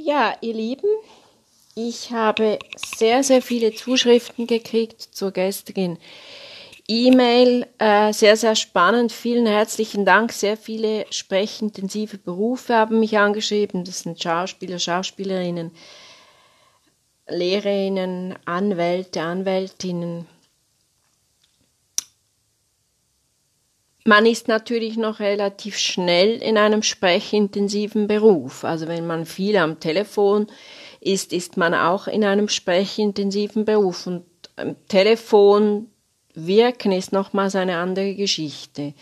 Ja, ihr Lieben, ich habe sehr, sehr viele Zuschriften gekriegt zur gestrigen E-Mail. Äh, sehr, sehr spannend. Vielen herzlichen Dank. Sehr viele sprechintensive Berufe haben mich angeschrieben. Das sind Schauspieler, Schauspielerinnen, Lehrerinnen, Anwälte, Anwältinnen. Man ist natürlich noch relativ schnell in einem sprechintensiven Beruf. Also wenn man viel am Telefon ist, ist man auch in einem sprechintensiven Beruf. Und am Telefon wirken ist nochmals eine andere Geschichte.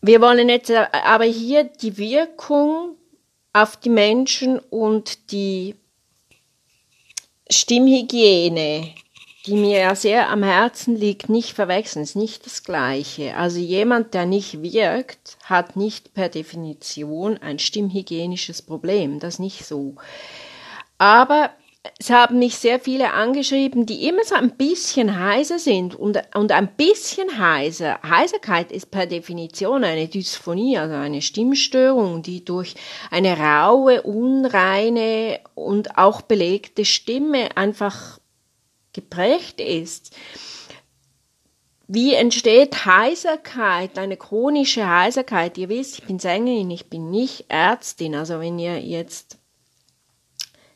Wir wollen jetzt aber hier die Wirkung auf die Menschen und die Stimmhygiene die mir ja sehr am Herzen liegt, nicht verwechseln, ist nicht das Gleiche. Also jemand, der nicht wirkt, hat nicht per Definition ein stimmhygienisches Problem, das nicht so. Aber es haben mich sehr viele angeschrieben, die immer so ein bisschen heiser sind und, und ein bisschen heiser. Heiserkeit ist per Definition eine Dysphonie, also eine Stimmstörung, die durch eine raue, unreine und auch belegte Stimme einfach geprägt ist. Wie entsteht Heiserkeit, eine chronische Heiserkeit? Ihr wisst, ich bin Sängerin, ich bin nicht Ärztin. Also wenn ihr jetzt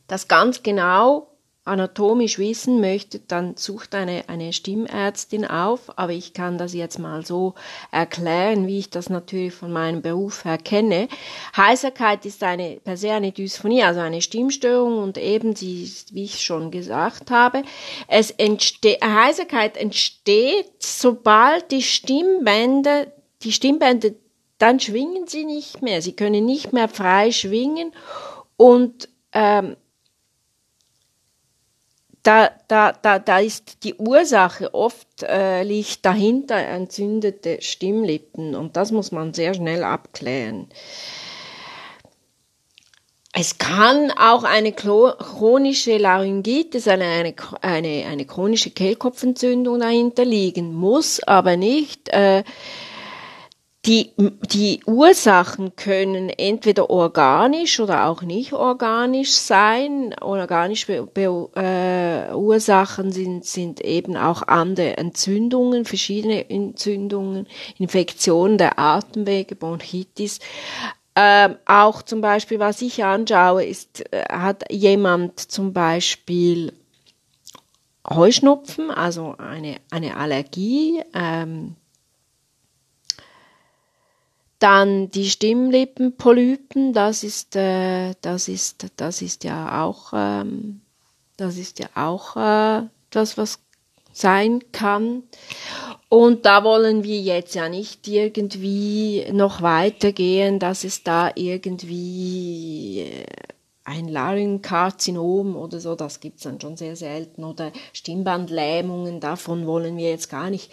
das ganz genau anatomisch wissen möchtet, dann sucht eine, eine Stimmärztin auf. Aber ich kann das jetzt mal so erklären, wie ich das natürlich von meinem Beruf her kenne. Heiserkeit ist eine, per se eine Dysphonie, also eine Stimmstörung und eben, sie, wie ich schon gesagt habe, es entsteht, Heiserkeit entsteht, sobald die Stimmbänder, die Stimmbänder, dann schwingen sie nicht mehr. Sie können nicht mehr frei schwingen und ähm, da, da, da, da ist die Ursache oft äh, liegt dahinter entzündete Stimmlippen und das muss man sehr schnell abklären. Es kann auch eine chronische Laryngitis, eine, eine, eine, eine chronische Kehlkopfentzündung dahinter liegen, muss aber nicht. Äh, die, die Ursachen können entweder organisch oder auch nicht organisch sein. Organische äh, Ursachen sind, sind eben auch andere Entzündungen, verschiedene Entzündungen, Infektionen der Atemwege, Bronchitis. Ähm, auch zum Beispiel, was ich anschaue, ist, äh, hat jemand zum Beispiel Heuschnupfen, also eine, eine Allergie, ähm, dann die Stimmlippenpolypen, das ist, äh, das ist, das ist ja auch, ähm, das ist ja auch äh, das, was sein kann. Und da wollen wir jetzt ja nicht irgendwie noch weitergehen, dass es da irgendwie äh, ein Larynkarzinom oder so, das gibt's dann schon sehr selten, oder Stimmbandlähmungen, davon wollen wir jetzt gar nicht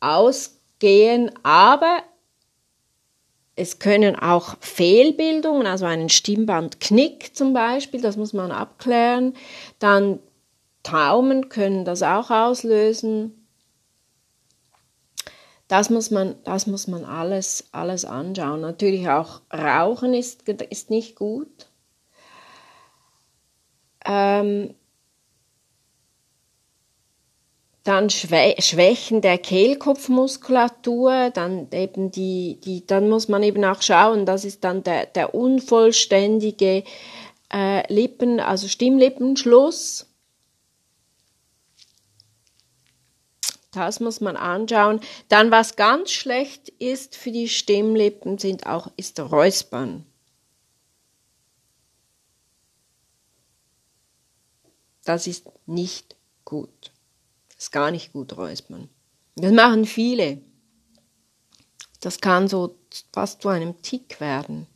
ausgehen, aber es können auch Fehlbildungen, also einen Stimmbandknick zum Beispiel, das muss man abklären. Dann Traumen können das auch auslösen. Das muss man, das muss man alles, alles anschauen. Natürlich auch Rauchen ist, ist nicht gut. Ähm, dann Schwächen der Kehlkopfmuskulatur, dann eben die, die, dann muss man eben auch schauen, das ist dann der, der unvollständige äh, Lippen, also Stimmlippenschluss. Das muss man anschauen. Dann, was ganz schlecht ist für die Stimmlippen, sind auch, ist Räuspern. Das ist nicht gut. Ist gar nicht gut räuspern. Das machen viele. Das kann so fast zu einem Tick werden.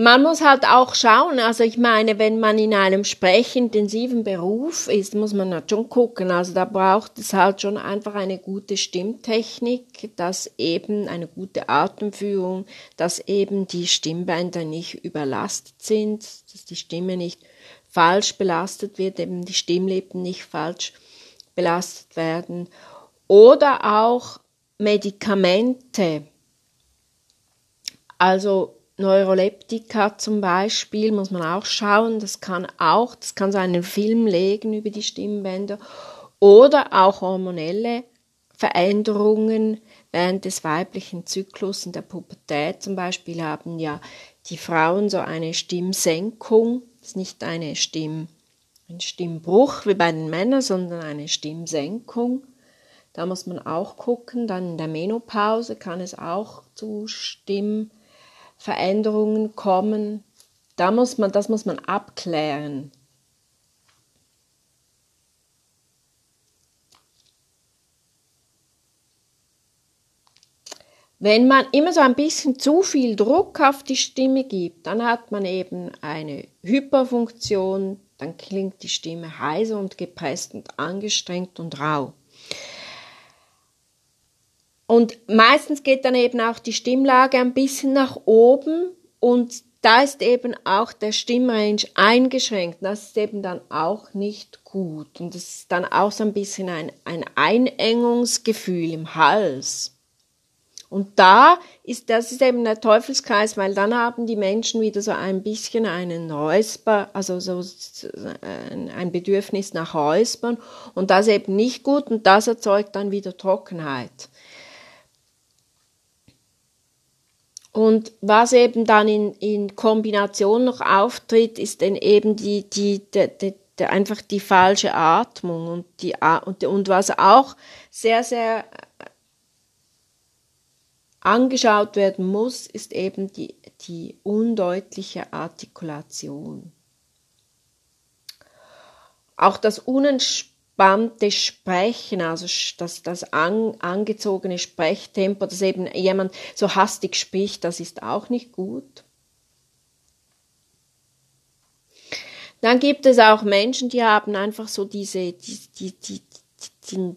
Man muss halt auch schauen, also ich meine, wenn man in einem sprechintensiven Beruf ist, muss man halt schon gucken. Also da braucht es halt schon einfach eine gute Stimmtechnik, dass eben eine gute Atemführung, dass eben die Stimmbänder nicht überlastet sind, dass die Stimme nicht falsch belastet wird, eben die Stimmlippen nicht falsch belastet werden. Oder auch Medikamente. Also Neuroleptika zum Beispiel muss man auch schauen. Das kann auch, das kann so einen Film legen über die Stimmbänder oder auch hormonelle Veränderungen während des weiblichen Zyklus in der Pubertät zum Beispiel haben ja die Frauen so eine Stimmsenkung. Das ist nicht eine Stimm, ein Stimmbruch wie bei den Männern, sondern eine Stimmsenkung. Da muss man auch gucken. Dann in der Menopause kann es auch zu Stimm Veränderungen kommen. Da muss man, das muss man abklären. Wenn man immer so ein bisschen zu viel Druck auf die Stimme gibt, dann hat man eben eine Hyperfunktion, dann klingt die Stimme heiser und gepresst und angestrengt und rau. Und meistens geht dann eben auch die Stimmlage ein bisschen nach oben und da ist eben auch der Stimmrange eingeschränkt. Das ist eben dann auch nicht gut. Und das ist dann auch so ein bisschen ein, ein Einengungsgefühl im Hals. Und da ist, das ist eben der Teufelskreis, weil dann haben die Menschen wieder so ein bisschen einen Räusper, also so ein Bedürfnis nach Räuspern. Und das ist eben nicht gut und das erzeugt dann wieder Trockenheit. Und was eben dann in, in Kombination noch auftritt, ist dann eben die, die, die, die, die einfach die falsche Atmung und, die, und, und was auch sehr, sehr angeschaut werden muss, ist eben die, die undeutliche Artikulation. Auch das Unentspannt entspannte Sprechen, also das, das an, angezogene Sprechtempo, dass eben jemand so hastig spricht, das ist auch nicht gut. Dann gibt es auch Menschen, die haben einfach so diese, die, die, die, die,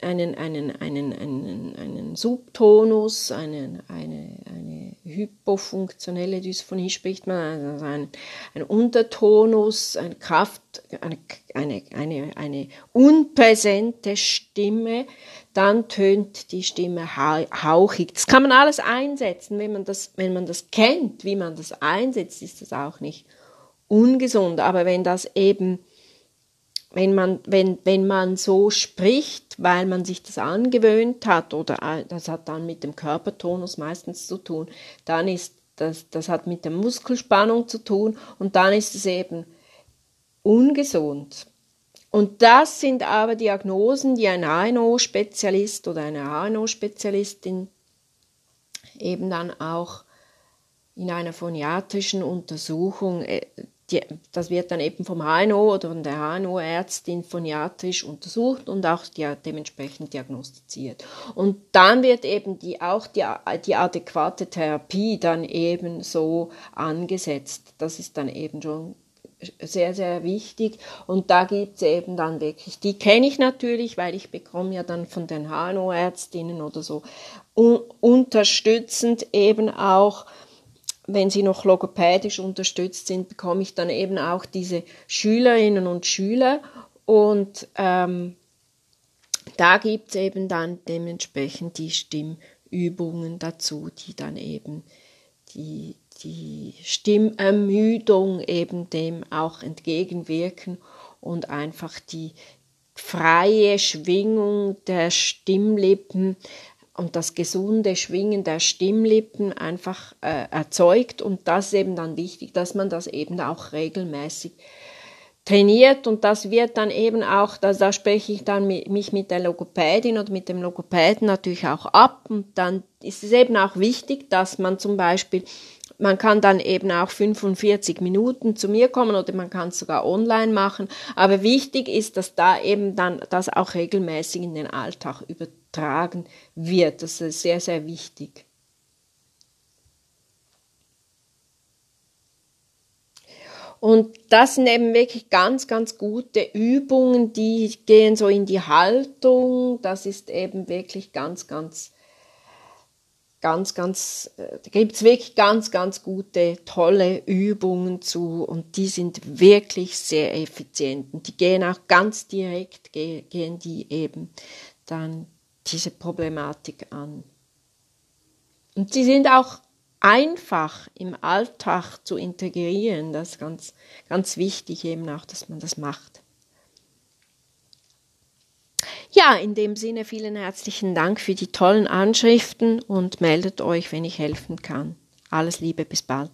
einen, einen, einen, einen, einen Subtonus, einen, eine, eine hypofunktionelle Dysphonie spricht man, also ein, ein Untertonus, eine Kraft, eine, eine, eine, eine unpräsente Stimme, dann tönt die Stimme hauchig. Das kann man alles einsetzen, wenn man das, wenn man das kennt, wie man das einsetzt, ist das auch nicht ungesund. Aber wenn das eben wenn man, wenn, wenn man so spricht, weil man sich das angewöhnt hat, oder das hat dann mit dem Körpertonus meistens zu tun, dann ist das, das hat mit der Muskelspannung zu tun und dann ist es eben ungesund. Und das sind aber Diagnosen, die ein ANO-Spezialist oder eine ANO-Spezialistin eben dann auch in einer phoniatrischen Untersuchung äh, die, das wird dann eben vom HNO oder von der HNO-Ärztin phoniatrisch untersucht und auch die, dementsprechend diagnostiziert. Und dann wird eben die, auch die, die adäquate Therapie dann eben so angesetzt. Das ist dann eben schon sehr, sehr wichtig. Und da gibt es eben dann wirklich, die kenne ich natürlich, weil ich bekomme ja dann von den HNO-Ärztinnen oder so un unterstützend eben auch wenn sie noch logopädisch unterstützt sind, bekomme ich dann eben auch diese Schülerinnen und Schüler. Und ähm, da gibt es eben dann dementsprechend die Stimmübungen dazu, die dann eben die, die Stimmermüdung eben dem auch entgegenwirken und einfach die freie Schwingung der Stimmlippen und das gesunde Schwingen der Stimmlippen einfach äh, erzeugt. Und das ist eben dann wichtig, dass man das eben auch regelmäßig trainiert und das wird dann eben auch, da, da spreche ich dann mit, mich mit der Logopädin oder mit dem Logopäden natürlich auch ab und dann ist es eben auch wichtig, dass man zum Beispiel man kann dann eben auch 45 Minuten zu mir kommen oder man kann es sogar online machen. Aber wichtig ist, dass da eben dann das auch regelmäßig in den Alltag übertragen wird. Das ist sehr, sehr wichtig. Und das sind eben wirklich ganz, ganz gute Übungen, die gehen so in die Haltung. Das ist eben wirklich ganz, ganz ganz, ganz, äh, da gibt es wirklich ganz, ganz gute, tolle Übungen zu und die sind wirklich sehr effizient. Und die gehen auch ganz direkt, gehen die eben dann diese Problematik an. Und sie sind auch einfach im Alltag zu integrieren. Das ist ganz, ganz wichtig eben auch, dass man das macht. Ja, in dem Sinne vielen herzlichen Dank für die tollen Anschriften und meldet euch, wenn ich helfen kann. Alles Liebe, bis bald.